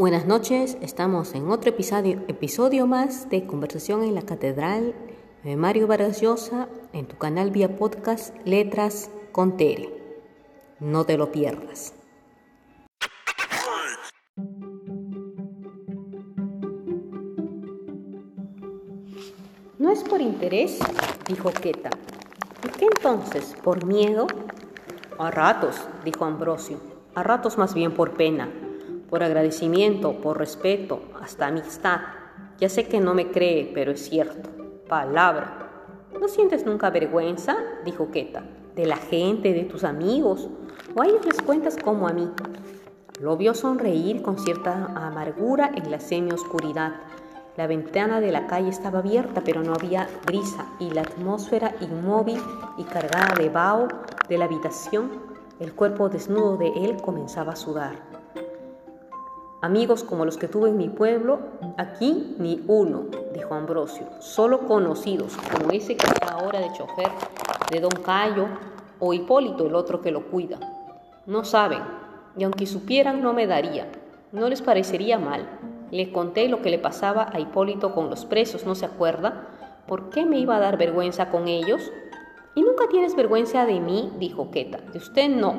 Buenas noches, estamos en otro episodio, más de Conversación en la Catedral de Mario Vargas en tu canal vía podcast Letras con Tere. No te lo pierdas. No es por interés, dijo Queta. ¿Y qué entonces? ¿Por miedo? A ratos, dijo Ambrosio. A ratos más bien por pena por agradecimiento, por respeto, hasta amistad. Ya sé que no me cree, pero es cierto. Palabra. ¿No sientes nunca vergüenza? dijo Queta. ¿De la gente, de tus amigos? ¿O a ellos les cuentas como a mí? Lo vio sonreír con cierta amargura en la semi-oscuridad. La ventana de la calle estaba abierta, pero no había brisa, y la atmósfera inmóvil y cargada de vaho de la habitación, el cuerpo desnudo de él comenzaba a sudar. Amigos como los que tuve en mi pueblo, aquí ni uno, dijo Ambrosio, solo conocidos, como ese que está ahora de chofer de don Cayo o Hipólito, el otro que lo cuida. No saben, y aunque supieran no me daría, no les parecería mal. Le conté lo que le pasaba a Hipólito con los presos, ¿no se acuerda? ¿Por qué me iba a dar vergüenza con ellos? ¿Y nunca tienes vergüenza de mí? dijo Queta. De usted no,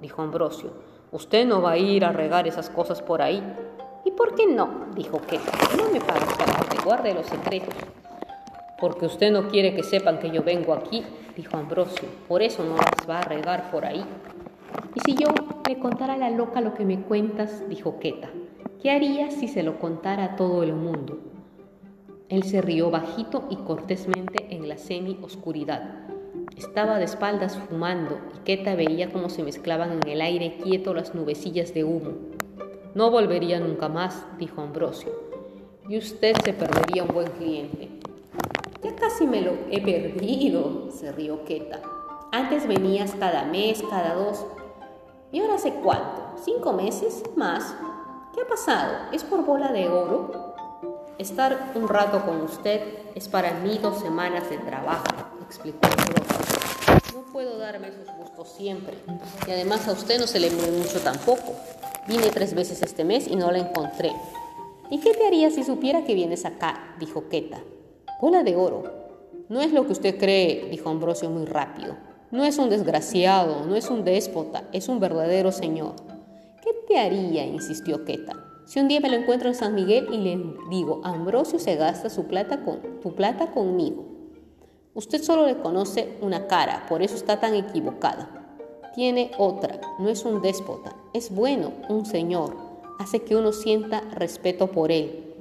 dijo Ambrosio. Usted no va a ir a regar esas cosas por ahí. ¿Y por qué no? dijo Queta. No me paga para que guarde los secretos. Porque usted no quiere que sepan que yo vengo aquí, dijo Ambrosio. Por eso no las va a regar por ahí. ¿Y si yo le contara a la loca lo que me cuentas? dijo Queta. ¿Qué haría si se lo contara a todo el mundo? Él se rió bajito y cortésmente en la semi-oscuridad. Estaba de espaldas fumando y Queta veía cómo se mezclaban en el aire quieto las nubecillas de humo. No volvería nunca más, dijo Ambrosio, y usted se perdería un buen cliente. Ya casi me lo he perdido, se rió Queta. Antes venías cada mes, cada dos. ¿Y ahora hace cuánto? ¿Cinco meses? ¿Más? ¿Qué ha pasado? ¿Es por bola de oro? Estar un rato con usted es para mí dos semanas de trabajo, explicó Ambrosio. Puedo darme esos gustos siempre. Y además a usted no se le mueve mucho tampoco. Vine tres veces este mes y no la encontré. ¿Y qué te haría si supiera que vienes acá? dijo Queta. Bola de oro. No es lo que usted cree, dijo Ambrosio muy rápido. No es un desgraciado, no es un déspota, es un verdadero señor. ¿Qué te haría? insistió Queta. Si un día me lo encuentro en San Miguel y le digo, Ambrosio se gasta su plata con, tu plata conmigo. Usted solo le conoce una cara, por eso está tan equivocada. Tiene otra, no es un déspota, es bueno, un señor, hace que uno sienta respeto por él.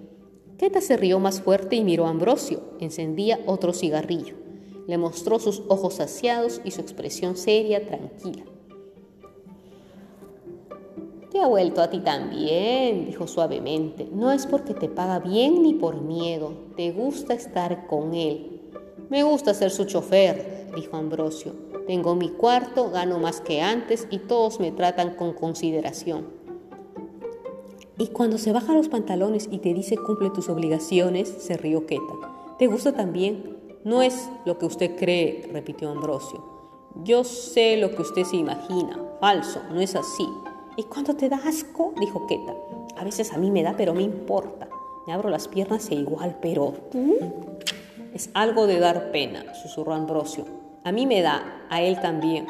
Queta se rió más fuerte y miró a Ambrosio, encendía otro cigarrillo. Le mostró sus ojos saciados y su expresión seria, tranquila. Te ha vuelto a ti también, dijo suavemente. No es porque te paga bien ni por miedo, te gusta estar con él. Me gusta ser su chofer, dijo Ambrosio. Tengo mi cuarto, gano más que antes y todos me tratan con consideración. Y cuando se baja los pantalones y te dice cumple tus obligaciones, se rió Queta. ¿Te gusta también? No es lo que usted cree, repitió Ambrosio. Yo sé lo que usted se imagina. Falso, no es así. ¿Y cuando te da asco? dijo Queta. A veces a mí me da, pero me importa. Me abro las piernas e igual, pero tú... Es algo de dar pena, susurró Ambrosio. A mí me da, a él también.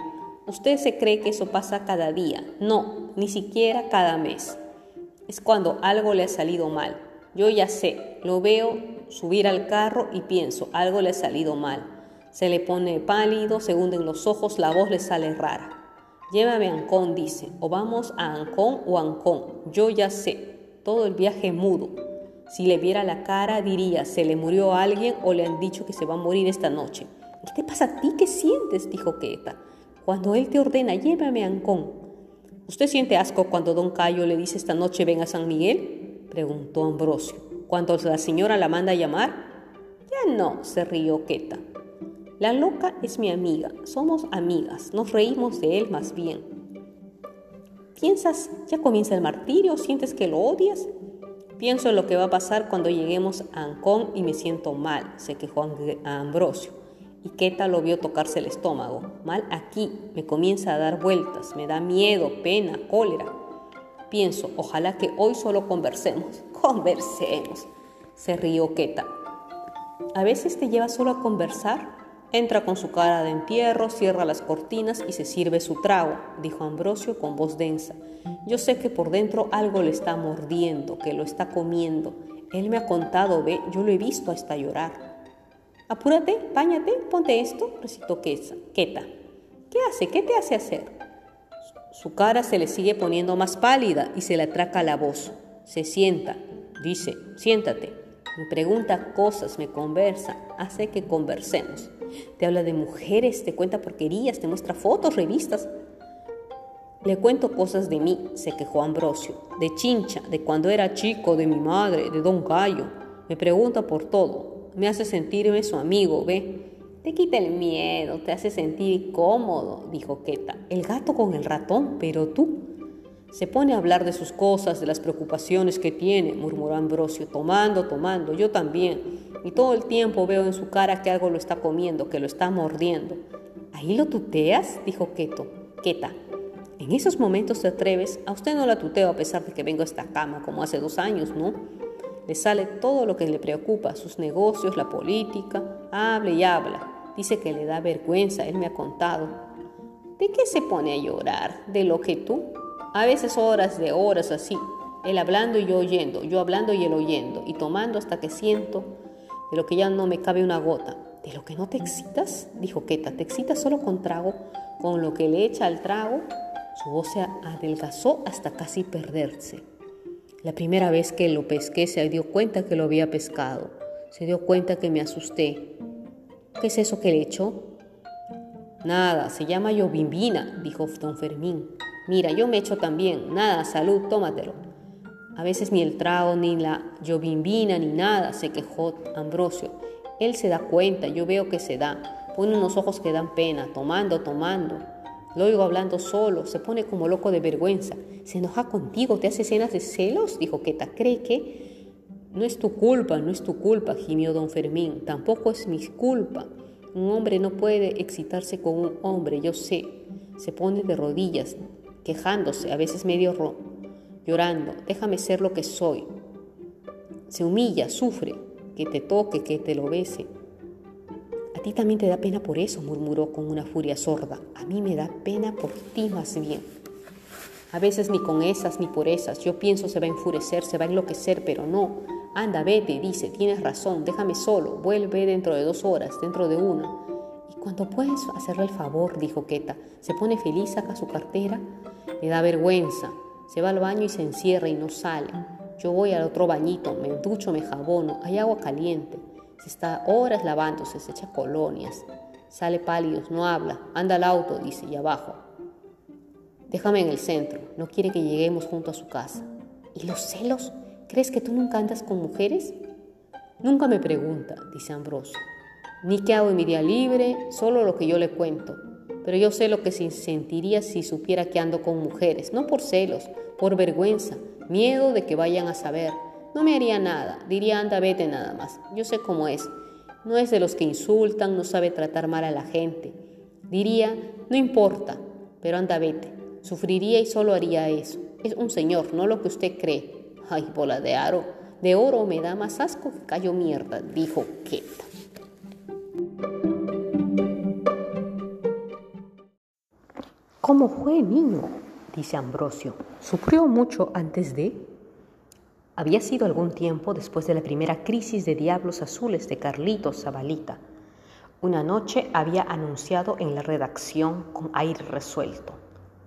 Usted se cree que eso pasa cada día. No, ni siquiera cada mes. Es cuando algo le ha salido mal. Yo ya sé, lo veo subir al carro y pienso, algo le ha salido mal. Se le pone pálido, se hunden los ojos, la voz le sale rara. Llévame a Ancón, dice, o vamos a Ancón o Ancón. Yo ya sé, todo el viaje mudo. Si le viera la cara, diría, se le murió a alguien o le han dicho que se va a morir esta noche. ¿Qué te pasa a ti? ¿Qué sientes? dijo Queta. Cuando él te ordena, llévame a Ancón. ¿Usted siente asco cuando don Cayo le dice esta noche ven a San Miguel? preguntó Ambrosio. Cuando la señora la manda a llamar? Ya no, se rió Queta. La loca es mi amiga, somos amigas, nos reímos de él más bien. ¿Piensas, ya comienza el martirio? ¿Sientes que lo odias? Pienso en lo que va a pasar cuando lleguemos a Ancón y me siento mal, se quejó Ambrosio. Y Queta lo vio tocarse el estómago. Mal aquí, me comienza a dar vueltas, me da miedo, pena, cólera. Pienso, ojalá que hoy solo conversemos. Conversemos. Se rió Queta. A veces te lleva solo a conversar. Entra con su cara de entierro, cierra las cortinas y se sirve su trago, dijo Ambrosio con voz densa. Yo sé que por dentro algo le está mordiendo, que lo está comiendo. Él me ha contado, ve, yo lo he visto hasta llorar. Apúrate, páñate, ponte esto, recitó Queta. ¿Qué hace? ¿Qué te hace hacer? Su cara se le sigue poniendo más pálida y se le atraca la voz. Se sienta, dice, siéntate. Me pregunta cosas, me conversa, hace que conversemos. Te habla de mujeres, te cuenta porquerías, te muestra fotos, revistas. Le cuento cosas de mí, se quejó Ambrosio, de Chincha, de cuando era chico, de mi madre, de Don Gallo. Me pregunta por todo, me hace sentirme su amigo, ve. Te quita el miedo, te hace sentir cómodo, dijo Queta. El gato con el ratón, pero tú. Se pone a hablar de sus cosas, de las preocupaciones que tiene, murmuró Ambrosio, tomando, tomando, yo también. Y todo el tiempo veo en su cara que algo lo está comiendo, que lo está mordiendo. ¿Ahí lo tuteas? dijo Keto. Queta. En esos momentos te atreves, a usted no la tuteo a pesar de que vengo a esta cama como hace dos años, ¿no? Le sale todo lo que le preocupa, sus negocios, la política, hable y habla. Dice que le da vergüenza, él me ha contado. ¿De qué se pone a llorar? ¿De lo que tú? A veces horas de horas así, él hablando y yo oyendo, yo hablando y él oyendo, y tomando hasta que siento de lo que ya no me cabe una gota. ¿De lo que no te excitas? Dijo Queta, ¿te excitas solo con trago? Con lo que le echa al trago, su voz se adelgazó hasta casi perderse. La primera vez que lo pesqué se dio cuenta que lo había pescado. Se dio cuenta que me asusté. ¿Qué es eso que le echó? Nada, se llama yobimbina, dijo don Fermín. Mira, yo me echo también. Nada, salud, tómatelo. A veces ni el trago, ni la yobimbina, ni nada, se quejó Ambrosio. Él se da cuenta, yo veo que se da. Pone unos ojos que dan pena, tomando, tomando. Lo oigo hablando solo, se pone como loco de vergüenza. Se enoja contigo, te hace escenas de celos, dijo Queta. ¿Cree que? No es tu culpa, no es tu culpa, gimió don Fermín. Tampoco es mi culpa. Un hombre no puede excitarse con un hombre, yo sé. Se pone de rodillas, quejándose, a veces medio ro llorando. Déjame ser lo que soy. Se humilla, sufre, que te toque, que te lo bese. A ti también te da pena por eso, murmuró con una furia sorda. A mí me da pena por ti más bien. A veces ni con esas ni por esas. Yo pienso se va a enfurecer, se va a enloquecer, pero no. Anda, vete, dice, tienes razón, déjame solo, vuelve dentro de dos horas, dentro de una. Cuando puedes hacerle el favor, dijo Queta, se pone feliz, saca su cartera, le da vergüenza, se va al baño y se encierra y no sale. Yo voy al otro bañito, me ducho, me jabono, hay agua caliente. Se está horas lavándose, se echa colonias. Sale pálido, no habla, anda al auto, dice, y abajo. Déjame en el centro, no quiere que lleguemos junto a su casa. ¿Y los celos? ¿Crees que tú nunca andas con mujeres? Nunca me pregunta, dice Ambrosio. Ni qué hago en mi día libre, solo lo que yo le cuento. Pero yo sé lo que se sentiría si supiera que ando con mujeres, no por celos, por vergüenza, miedo de que vayan a saber. No me haría nada, diría anda, vete nada más. Yo sé cómo es. No es de los que insultan, no sabe tratar mal a la gente. Diría, no importa, pero anda, vete. Sufriría y solo haría eso. Es un señor, no lo que usted cree. Ay, bola de aro, de oro me da más asco que callo mierda, dijo Queta. ¿Cómo fue, niño? dice Ambrosio. ¿Sufrió mucho antes de? Había sido algún tiempo después de la primera crisis de Diablos Azules de Carlitos Zabalita. Una noche había anunciado en la redacción con aire resuelto.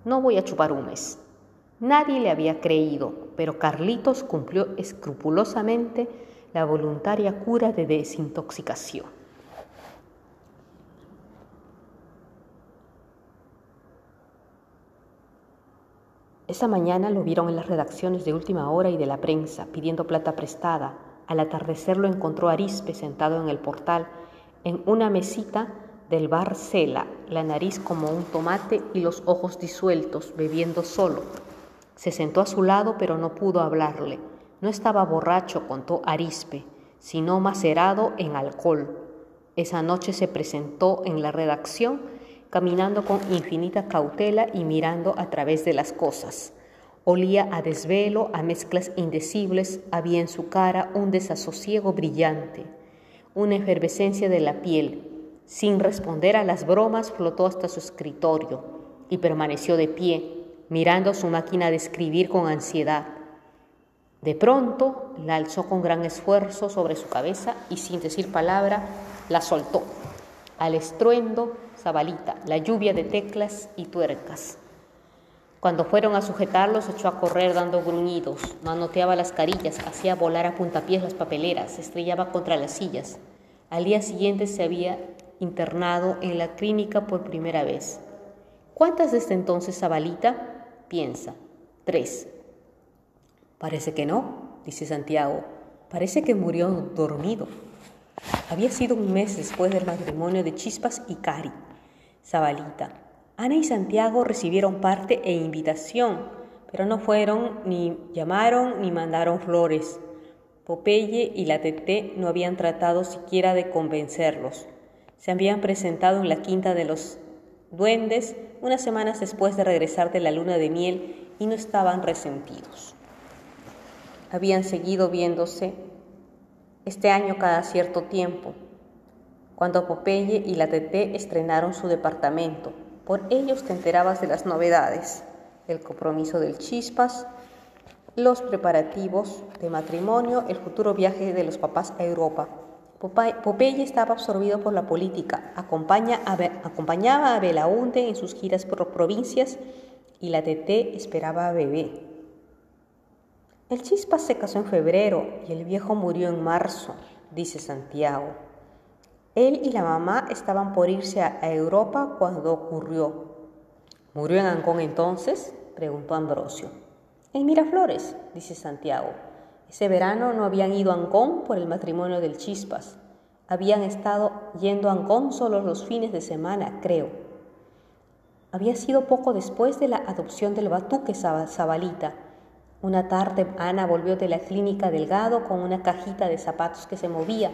No voy a chupar un mes. Nadie le había creído, pero Carlitos cumplió escrupulosamente la voluntaria cura de desintoxicación. Esa mañana lo vieron en las redacciones de última hora y de la prensa, pidiendo plata prestada. Al atardecer lo encontró Arispe sentado en el portal, en una mesita del bar Cela, la nariz como un tomate y los ojos disueltos, bebiendo solo. Se sentó a su lado, pero no pudo hablarle. No estaba borracho, contó Arispe, sino macerado en alcohol. Esa noche se presentó en la redacción caminando con infinita cautela y mirando a través de las cosas. Olía a desvelo, a mezclas indecibles, había en su cara un desasosiego brillante, una efervescencia de la piel. Sin responder a las bromas, flotó hasta su escritorio y permaneció de pie, mirando su máquina de escribir con ansiedad. De pronto la alzó con gran esfuerzo sobre su cabeza y sin decir palabra la soltó. Al estruendo, zabalita, la lluvia de teclas y tuercas. Cuando fueron a sujetarlo, se echó a correr dando gruñidos, manoteaba las carillas, hacía volar a puntapiés las papeleras, estrellaba contra las sillas. Al día siguiente se había internado en la clínica por primera vez. ¿Cuántas desde entonces, Zabalita? Piensa. Tres. Parece que no, dice Santiago. Parece que murió dormido. Había sido un mes después del matrimonio de Chispas y Cari. Zabalita, Ana y Santiago recibieron parte e invitación, pero no fueron, ni llamaron, ni mandaron flores. Popeye y la Tete no habían tratado siquiera de convencerlos. Se habían presentado en la quinta de los duendes unas semanas después de regresar de la luna de miel y no estaban resentidos. Habían seguido viéndose este año cada cierto tiempo, cuando Popeye y la Tete estrenaron su departamento por ellos te enterabas de las novedades, el compromiso del Chispas, los preparativos de matrimonio, el futuro viaje de los papás a Europa. Popeye estaba absorbido por la política, acompañaba a Belaunte en sus giras por provincias y la TT esperaba a Bebé. El Chispas se casó en febrero y el viejo murió en marzo, dice Santiago. Él y la mamá estaban por irse a Europa cuando ocurrió. ¿Murió en Ancón entonces? preguntó Ambrosio. En Miraflores, dice Santiago. Ese verano no habían ido a Ancón por el matrimonio del Chispas. Habían estado yendo a Ancón solo los fines de semana, creo. Había sido poco después de la adopción del batuque Zabalita. Una tarde Ana volvió de la clínica Delgado con una cajita de zapatos que se movía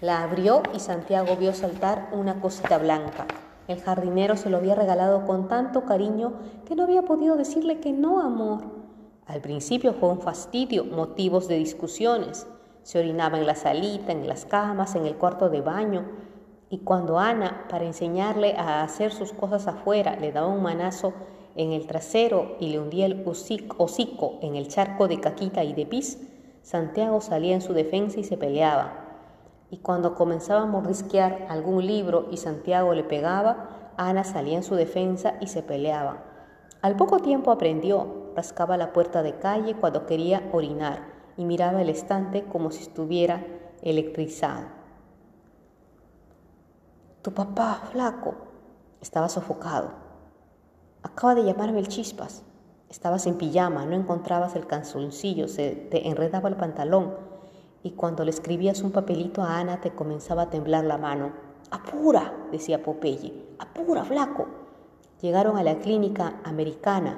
la abrió y Santiago vio saltar una cosita blanca. El jardinero se lo había regalado con tanto cariño que no había podido decirle que no, amor. Al principio fue un fastidio, motivos de discusiones. Se orinaba en la salita, en las camas, en el cuarto de baño. Y cuando Ana, para enseñarle a hacer sus cosas afuera, le daba un manazo en el trasero y le hundía el hocico en el charco de caquita y de pis, Santiago salía en su defensa y se peleaba y cuando comenzaba a mordisquear algún libro y Santiago le pegaba, Ana salía en su defensa y se peleaba. Al poco tiempo aprendió, rascaba la puerta de calle cuando quería orinar y miraba el estante como si estuviera electrizado. Tu papá, flaco, estaba sofocado. Acaba de llamarme el chispas. Estabas en pijama, no encontrabas el canzoncillo, se te enredaba el pantalón y cuando le escribías un papelito a Ana te comenzaba a temblar la mano. Apura, decía Popeye, apura, flaco. Llegaron a la clínica americana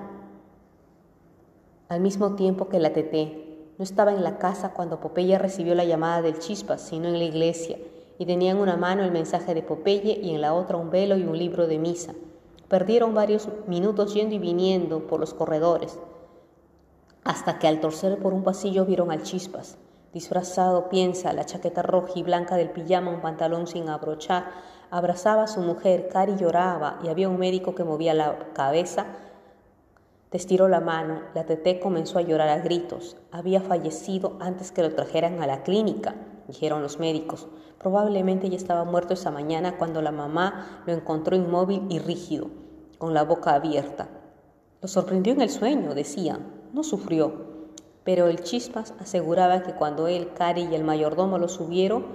al mismo tiempo que la Teté. No estaba en la casa cuando Popeye recibió la llamada del Chispas, sino en la iglesia, y tenía en una mano el mensaje de Popeye y en la otra un velo y un libro de misa. Perdieron varios minutos yendo y viniendo por los corredores, hasta que al torcer por un pasillo vieron al Chispas. Disfrazado, piensa, la chaqueta roja y blanca del pijama, un pantalón sin abrochar, abrazaba a su mujer, Cari lloraba y había un médico que movía la cabeza. Te estiró la mano, la teté comenzó a llorar a gritos. Había fallecido antes que lo trajeran a la clínica, dijeron los médicos. Probablemente ya estaba muerto esa mañana cuando la mamá lo encontró inmóvil y rígido, con la boca abierta. Lo sorprendió en el sueño, decían. No sufrió, pero el Chispas aseguraba que cuando él, Cari y el mayordomo lo subieron,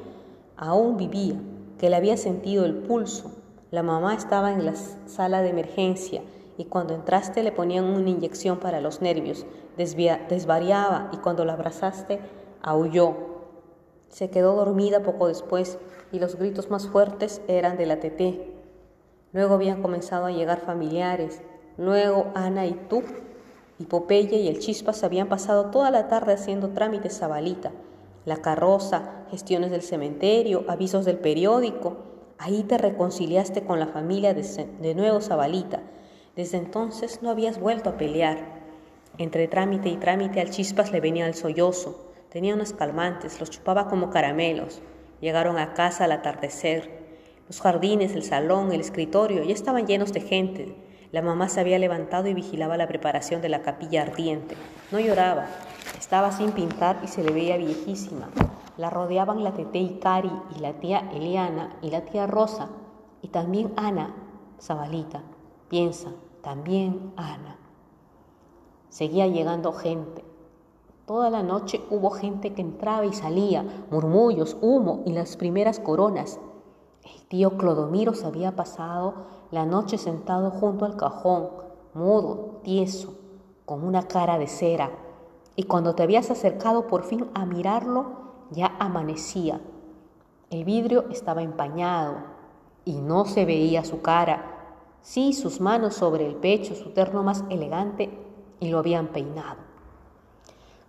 aún vivía, que le había sentido el pulso. La mamá estaba en la sala de emergencia y cuando entraste le ponían una inyección para los nervios, desvariaba y cuando la abrazaste aulló. Se quedó dormida poco después y los gritos más fuertes eran de la teté. Luego habían comenzado a llegar familiares, luego Ana y tú y Popeye y el Chispas habían pasado toda la tarde haciendo trámites Zabalita, la carroza, gestiones del cementerio, avisos del periódico. Ahí te reconciliaste con la familia de, de nuevo Zabalita. Desde entonces no habías vuelto a pelear. Entre trámite y trámite al chispas le venía el sollozo. Tenía unos calmantes, los chupaba como caramelos. Llegaron a casa al atardecer. Los jardines, el salón, el escritorio ya estaban llenos de gente. La mamá se había levantado y vigilaba la preparación de la capilla ardiente. No lloraba, estaba sin pintar y se le veía viejísima. La rodeaban la tete Icari y la tía Eliana y la tía Rosa y también Ana, Zabalita. Piensa, también Ana. Seguía llegando gente. Toda la noche hubo gente que entraba y salía, murmullos, humo y las primeras coronas. El tío Clodomiro se había pasado la noche sentado junto al cajón, mudo, tieso, con una cara de cera, y cuando te habías acercado por fin a mirarlo, ya amanecía. El vidrio estaba empañado y no se veía su cara, sí sus manos sobre el pecho, su terno más elegante, y lo habían peinado.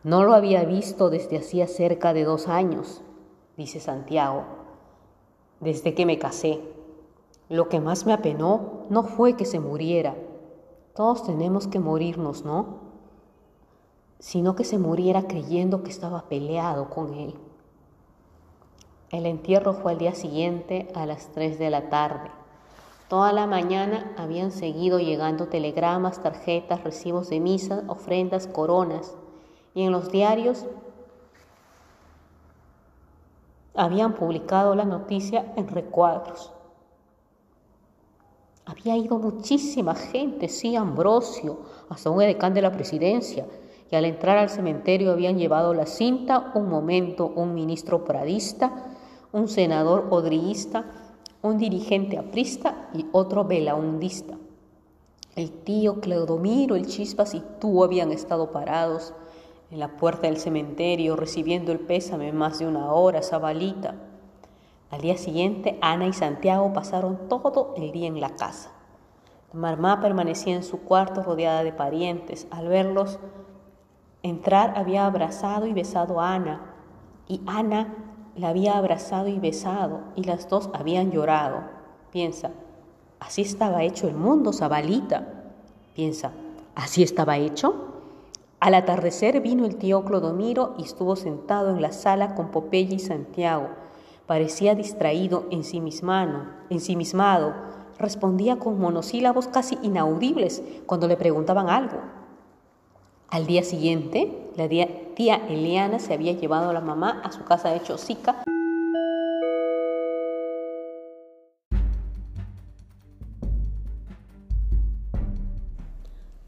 No lo había visto desde hacía cerca de dos años, dice Santiago desde que me casé. Lo que más me apenó no fue que se muriera. Todos tenemos que morirnos, ¿no? Sino que se muriera creyendo que estaba peleado con él. El entierro fue al día siguiente a las 3 de la tarde. Toda la mañana habían seguido llegando telegramas, tarjetas, recibos de misa, ofrendas, coronas. Y en los diarios habían publicado la noticia en recuadros. Había ido muchísima gente, sí, Ambrosio, hasta un edecán de la presidencia, y al entrar al cementerio habían llevado la cinta un momento un ministro pradista, un senador odriísta, un dirigente aprista y otro belaundista. El tío Cleodomiro, el Chispas y tú habían estado parados en la puerta del cementerio, recibiendo el pésame más de una hora, Zabalita. Al día siguiente, Ana y Santiago pasaron todo el día en la casa. Marmá permanecía en su cuarto rodeada de parientes. Al verlos entrar, había abrazado y besado a Ana, y Ana la había abrazado y besado, y las dos habían llorado. Piensa, así estaba hecho el mundo, Zabalita. Piensa, ¿así estaba hecho? Al atardecer vino el tío Clodomiro y estuvo sentado en la sala con Popeye y Santiago. Parecía distraído, ensimismado. Respondía con monosílabos casi inaudibles cuando le preguntaban algo. Al día siguiente, la tía Eliana se había llevado a la mamá a su casa de Chosica.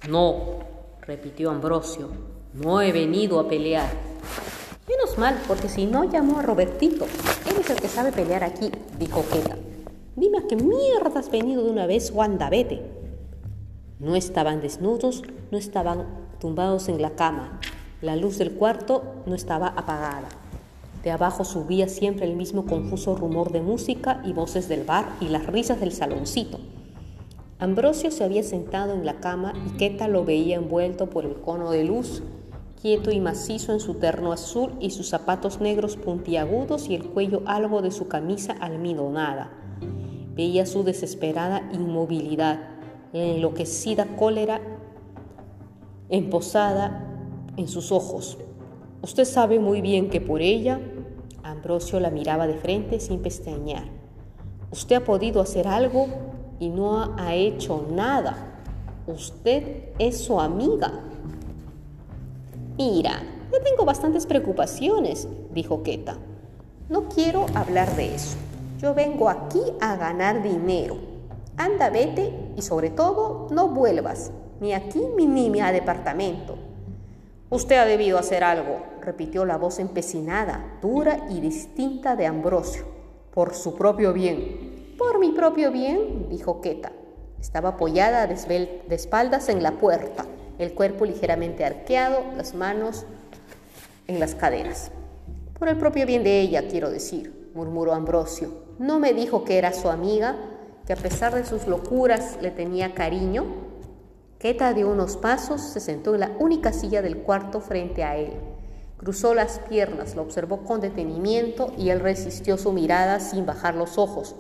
No, repitió Ambrosio. No he venido a pelear. Menos mal, porque si no llamó a Robertito. El que sabe pelear aquí, dijo Queta. Dime a qué mierda has venido de una vez, Wanda, vete. No estaban desnudos, no estaban tumbados en la cama. La luz del cuarto no estaba apagada. De abajo subía siempre el mismo confuso rumor de música y voces del bar y las risas del saloncito. Ambrosio se había sentado en la cama y Queta lo veía envuelto por el cono de luz, quieto y macizo en su terno azul y sus zapatos negros puntiagudos y el cuello algo de su camisa almidonada. Veía su desesperada inmovilidad, la enloquecida cólera emposada en sus ojos. Usted sabe muy bien que por ella, Ambrosio la miraba de frente sin pestañear. Usted ha podido hacer algo y no ha hecho nada. Usted es su amiga. Mira, yo tengo bastantes preocupaciones, dijo Queta. No quiero hablar de eso. Yo vengo aquí a ganar dinero. Anda, vete y sobre todo no vuelvas, ni aquí ni, ni a departamento. Usted ha debido hacer algo, repitió la voz empecinada, dura y distinta de Ambrosio, por su propio bien. Por mi propio bien, dijo Queta. Estaba apoyada de espaldas en la puerta, el cuerpo ligeramente arqueado, las manos en las caderas. Por el propio bien de ella, quiero decir, murmuró Ambrosio. No me dijo que era su amiga, que a pesar de sus locuras le tenía cariño. Queta dio unos pasos, se sentó en la única silla del cuarto frente a él. Cruzó las piernas, lo observó con detenimiento y él resistió su mirada sin bajar los ojos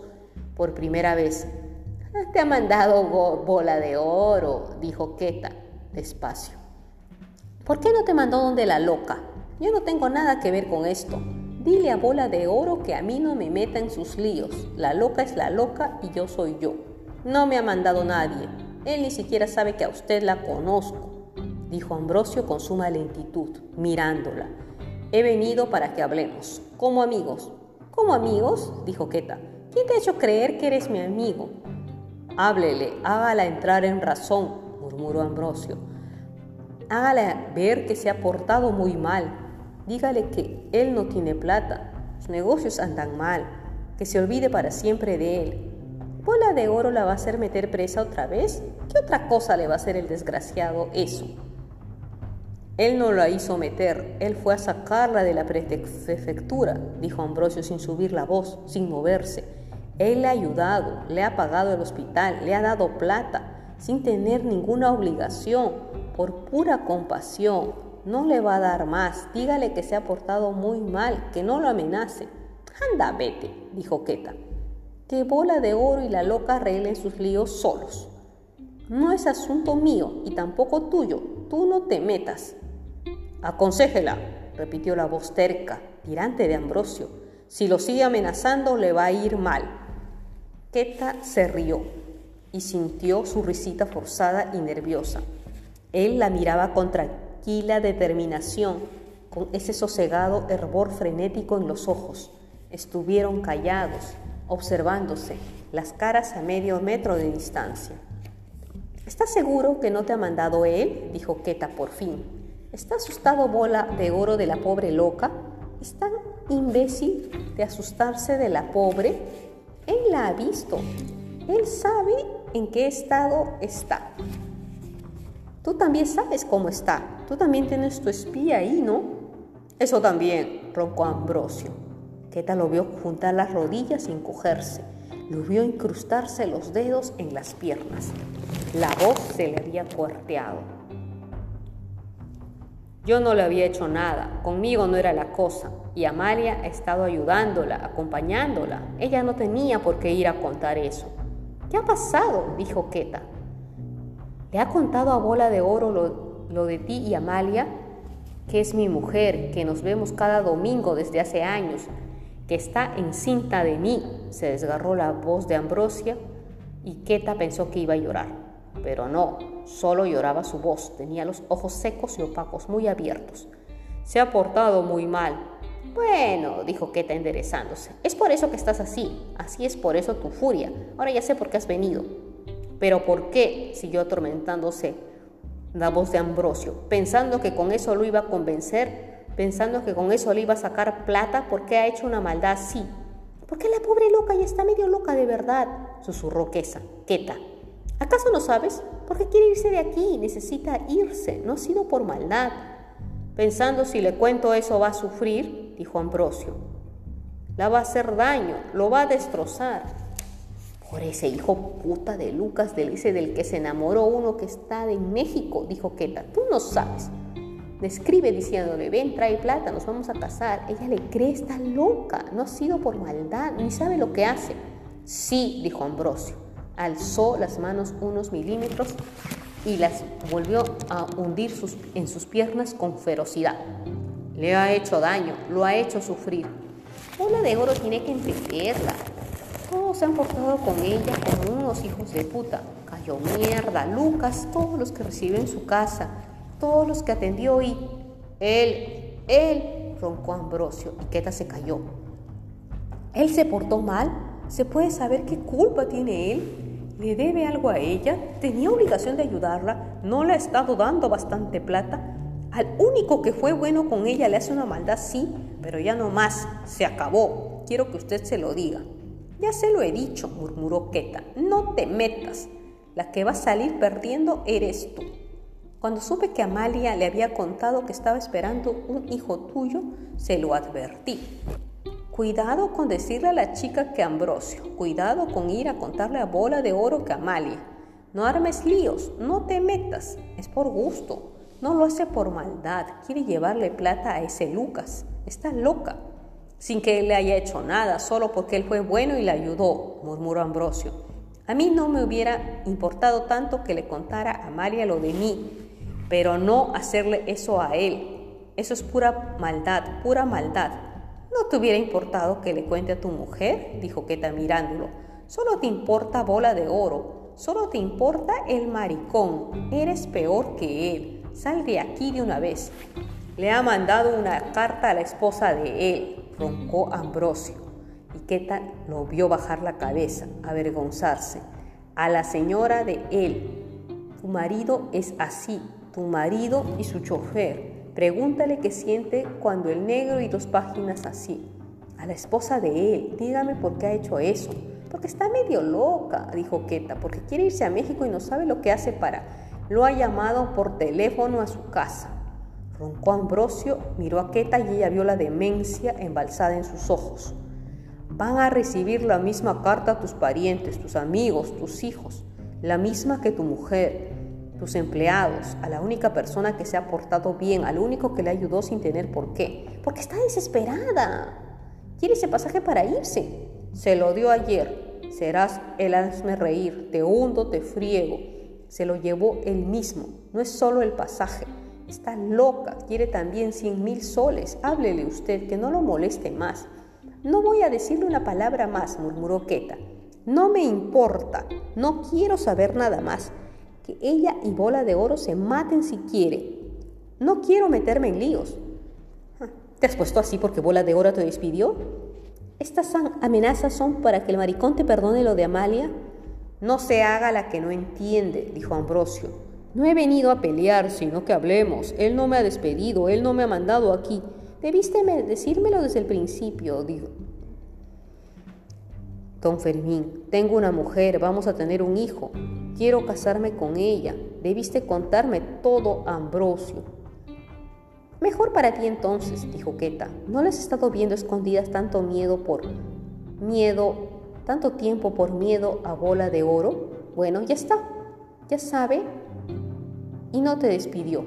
por primera vez. Te ha mandado bola de oro, dijo Queta, despacio. ¿Por qué no te mandó donde la loca? Yo no tengo nada que ver con esto. Dile a Bola de Oro que a mí no me meta en sus líos. La loca es la loca y yo soy yo. No me ha mandado nadie. Él ni siquiera sabe que a usted la conozco, dijo Ambrosio con suma lentitud, mirándola. He venido para que hablemos, como amigos. ¿Como amigos? dijo Queta. ¿Quién te ha hecho creer que eres mi amigo? Háblele, hágala entrar en razón, murmuró Ambrosio. Hágala ver que se ha portado muy mal, Dígale que él no tiene plata, sus negocios andan mal, que se olvide para siempre de él. ¿Bola de oro la va a hacer meter presa otra vez? ¿Qué otra cosa le va a hacer el desgraciado eso? Él no la hizo meter, él fue a sacarla de la prefectura, dijo Ambrosio sin subir la voz, sin moverse. Él le ha ayudado, le ha pagado el hospital, le ha dado plata, sin tener ninguna obligación, por pura compasión, no le va a dar más. Dígale que se ha portado muy mal, que no lo amenace. Anda, vete, dijo Queta. Que bola de oro y la loca arreglen sus líos solos. No es asunto mío y tampoco tuyo. Tú no te metas. Aconsejela, repitió la voz terca, tirante de Ambrosio. Si lo sigue amenazando, le va a ir mal. Queta se rió y sintió su risita forzada y nerviosa. Él la miraba contra la determinación, con ese sosegado hervor frenético en los ojos. Estuvieron callados, observándose, las caras a medio metro de distancia. ¿Estás seguro que no te ha mandado él? dijo Queta por fin. ¿Está asustado bola de oro de la pobre loca? ¿Es tan imbécil de asustarse de la pobre? Él la ha visto. Él sabe en qué estado está. Tú también sabes cómo está. Tú también tienes tu espía ahí, ¿no? Eso también, roncó Ambrosio. Queta lo vio juntar las rodillas sin cogerse. Lo vio incrustarse los dedos en las piernas. La voz se le había cuarteado. Yo no le había hecho nada, conmigo no era la cosa, y Amalia ha estado ayudándola, acompañándola. Ella no tenía por qué ir a contar eso. ¿Qué ha pasado? dijo Queta. ¿Le ha contado a Bola de Oro lo, de ti y Amalia? Que es mi mujer, que nos vemos cada domingo desde hace años, que está encinta de mí. Se desgarró la voz de Ambrosia y Queta pensó que iba a llorar. Pero no, solo lloraba su voz. Tenía los ojos secos y opacos, muy abiertos. Se ha portado muy mal. Bueno, dijo Queta enderezándose, es por eso que estás así, así es por eso tu furia. Ahora ya sé por qué has venido. Pero ¿por qué? siguió atormentándose la voz de Ambrosio, pensando que con eso lo iba a convencer, pensando que con eso le iba a sacar plata, ¿por qué ha hecho una maldad así? Porque la pobre loca ya está medio loca de verdad, susurró Quesa, Queta. ¿Acaso no sabes? Porque quiere irse de aquí, necesita irse, no ha sido por maldad. Pensando si le cuento eso va a sufrir, dijo Ambrosio. La va a hacer daño, lo va a destrozar. Por ese hijo puta de Lucas, del ese del que se enamoró uno que está en México, dijo Queta. Tú no sabes. Le escribe diciéndole, ven, trae plata, nos vamos a casar. Ella le cree, está loca, no ha sido por maldad, ni sabe lo que hace. Sí, dijo Ambrosio. Alzó las manos unos milímetros y las volvió a hundir en sus piernas con ferocidad. Le ha hecho daño, lo ha hecho sufrir. Bola de oro tiene que entenderla. Todos se han portado con ella como unos hijos de puta. Cayó mierda, Lucas, todos los que recibió en su casa, todos los que atendió y... Él, él, roncó Ambrosio y Queta se cayó. ¿Él se portó mal? ¿Se puede saber qué culpa tiene él? ¿Le debe algo a ella? ¿Tenía obligación de ayudarla? ¿No le ha estado dando bastante plata? Al único que fue bueno con ella le hace una maldad, sí, pero ya no más, se acabó. Quiero que usted se lo diga. Ya se lo he dicho, murmuró Queta, no te metas. La que va a salir perdiendo eres tú. Cuando supe que Amalia le había contado que estaba esperando un hijo tuyo, se lo advertí. Cuidado con decirle a la chica que Ambrosio, cuidado con ir a contarle a bola de oro que Amalia. No armes líos, no te metas, es por gusto, no lo hace por maldad, quiere llevarle plata a ese Lucas, está loca sin que él le haya hecho nada, solo porque él fue bueno y le ayudó, murmuró Ambrosio. A mí no me hubiera importado tanto que le contara a María lo de mí, pero no hacerle eso a él. Eso es pura maldad, pura maldad. ¿No te hubiera importado que le cuente a tu mujer? dijo Queta mirándolo. Solo te importa bola de oro, solo te importa el maricón. Eres peor que él. Sal de aquí de una vez. Le ha mandado una carta a la esposa de él, roncó Ambrosio. Y Queta lo vio bajar la cabeza, avergonzarse. A la señora de él. Tu marido es así, tu marido y su chofer. Pregúntale qué siente cuando el negro y dos páginas así. A la esposa de él, dígame por qué ha hecho eso. Porque está medio loca, dijo Queta, porque quiere irse a México y no sabe lo que hace para. Lo ha llamado por teléfono a su casa. Roncó Ambrosio, miró a Queta y ella vio la demencia embalsada en sus ojos. Van a recibir la misma carta tus parientes, tus amigos, tus hijos, la misma que tu mujer, tus empleados, a la única persona que se ha portado bien, al único que le ayudó sin tener por qué. Porque está desesperada. Quiere ese pasaje para irse. Se lo dio ayer. Serás el hazme reír. Te hundo, te friego. Se lo llevó él mismo. No es solo el pasaje. Está loca. Quiere también cien mil soles. Háblele usted, que no lo moleste más. No voy a decirle una palabra más, murmuró Queta. No me importa. No quiero saber nada más que ella y Bola de Oro se maten si quiere. No quiero meterme en líos. Ah, ¿Te has puesto así porque Bola de Oro te despidió? ¿Estas amenazas son para que el maricón te perdone lo de Amalia? No se haga la que no entiende, dijo Ambrosio. No he venido a pelear, sino que hablemos. Él no me ha despedido, él no me ha mandado aquí. Debiste decírmelo desde el principio, dijo, Don Fermín, tengo una mujer, vamos a tener un hijo. Quiero casarme con ella. Debiste contarme todo, Ambrosio. Mejor para ti entonces, dijo Queta. ¿No les has estado viendo escondidas tanto miedo por miedo, tanto tiempo por miedo a bola de oro? Bueno, ya está. Ya sabe. Y no te despidió.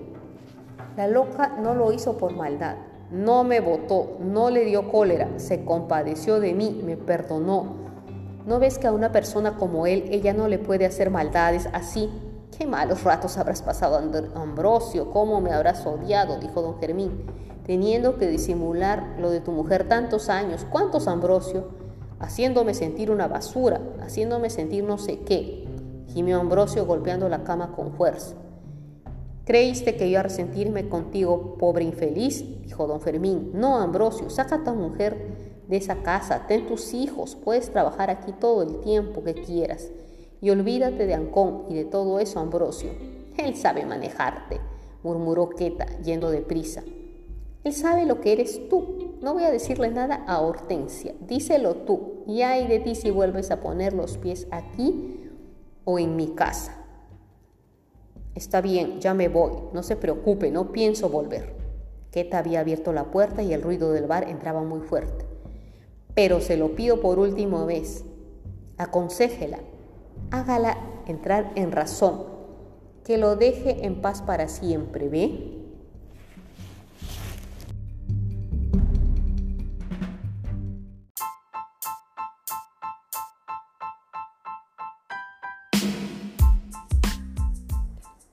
La loca no lo hizo por maldad. No me votó, no le dio cólera, se compadeció de mí, me perdonó ¿No ves que a una persona como él ella no le puede hacer maldades así? Qué malos ratos habrás pasado, Ambrosio, cómo me habrás odiado, dijo don Fermín, teniendo que disimular lo de tu mujer tantos años. ¿Cuántos, Ambrosio? Haciéndome sentir una basura, haciéndome sentir no sé qué, gimió Ambrosio golpeando la cama con fuerza. ¿Creíste que iba a resentirme contigo, pobre infeliz? dijo don Fermín. No, Ambrosio, saca a tu mujer de esa casa, ten tus hijos, puedes trabajar aquí todo el tiempo que quieras. Y olvídate de Ancón y de todo eso, Ambrosio. Él sabe manejarte, murmuró Queta, yendo deprisa. Él sabe lo que eres tú. No voy a decirle nada a Hortensia. Díselo tú. Y hay de ti si vuelves a poner los pies aquí o en mi casa. Está bien, ya me voy. No se preocupe, no pienso volver. Queta había abierto la puerta y el ruido del bar entraba muy fuerte pero se lo pido por última vez. Aconsejela, hágala entrar en razón, que lo deje en paz para siempre, ¿ve?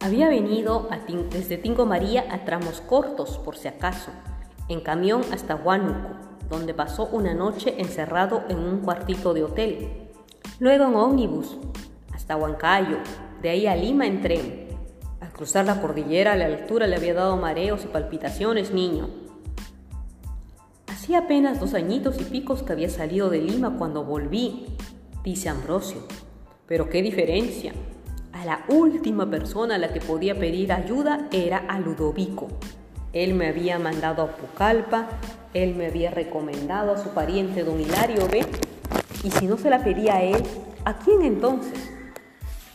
Había venido desde Tingo María a tramos cortos, por si acaso, en camión hasta Huánuco, donde pasó una noche encerrado en un cuartito de hotel. Luego en ómnibus hasta Huancayo, de ahí a Lima en tren. Al cruzar la cordillera a la altura le había dado mareos y palpitaciones, niño. Hacía apenas dos añitos y picos que había salido de Lima cuando volví, dice Ambrosio. Pero qué diferencia. A la última persona a la que podía pedir ayuda era a Ludovico. Él me había mandado a Pucallpa él me había recomendado a su pariente don Hilario B. Y si no se la pedía a él, ¿a quién entonces?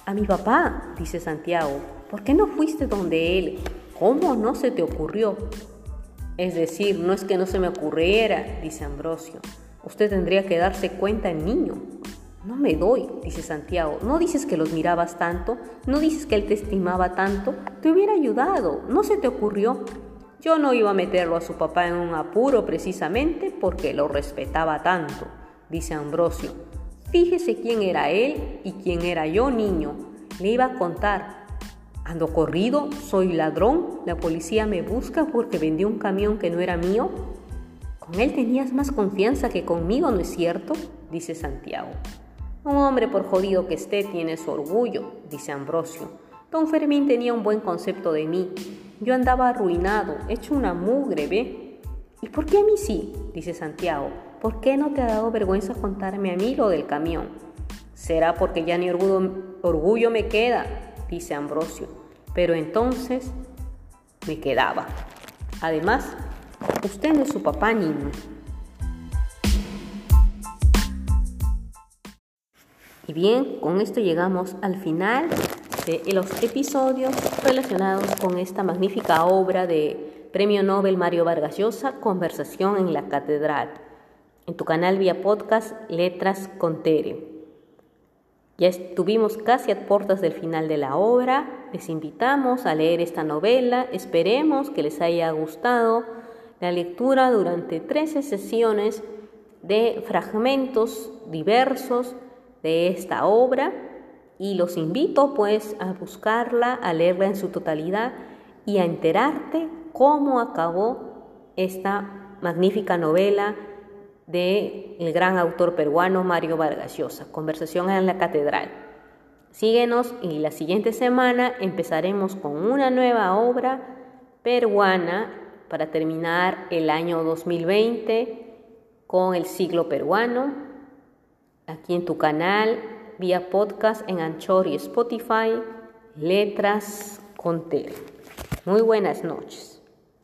A mi papá, dice Santiago. ¿Por qué no fuiste donde él? ¿Cómo no se te ocurrió? Es decir, no es que no se me ocurriera, dice Ambrosio. Usted tendría que darse cuenta niño. No me doy, dice Santiago. No dices que los mirabas tanto, no dices que él te estimaba tanto. Te hubiera ayudado, no se te ocurrió. Yo no iba a meterlo a su papá en un apuro precisamente porque lo respetaba tanto, dice Ambrosio. Fíjese quién era él y quién era yo, niño. Le iba a contar. Ando corrido, soy ladrón, la policía me busca porque vendí un camión que no era mío. Con él tenías más confianza que conmigo, ¿no es cierto? dice Santiago. Un hombre, por jodido que esté, tiene su orgullo, dice Ambrosio. Don Fermín tenía un buen concepto de mí. Yo andaba arruinado, hecho una mugre, ¿ve? ¿Y por qué a mí sí? dice Santiago. ¿Por qué no te ha dado vergüenza contarme a mí lo del camión? Será porque ya ni orgullo, me queda, dice Ambrosio. Pero entonces me quedaba. Además, usted no es su papá, niño. Y bien, con esto llegamos al final de los episodios relacionados con esta magnífica obra de Premio Nobel Mario Vargas Llosa, Conversación en la Catedral, en tu canal vía podcast Letras con Tere. Ya estuvimos casi a puertas del final de la obra, les invitamos a leer esta novela, esperemos que les haya gustado la lectura durante 13 sesiones de fragmentos diversos de esta obra y los invito pues a buscarla, a leerla en su totalidad y a enterarte cómo acabó esta magnífica novela del el gran autor peruano Mario Vargas Llosa, Conversación en la Catedral. Síguenos y la siguiente semana empezaremos con una nueva obra peruana para terminar el año 2020 con el siglo peruano aquí en tu canal, vía podcast en Anchor y Spotify, Letras con Tere. Muy buenas noches.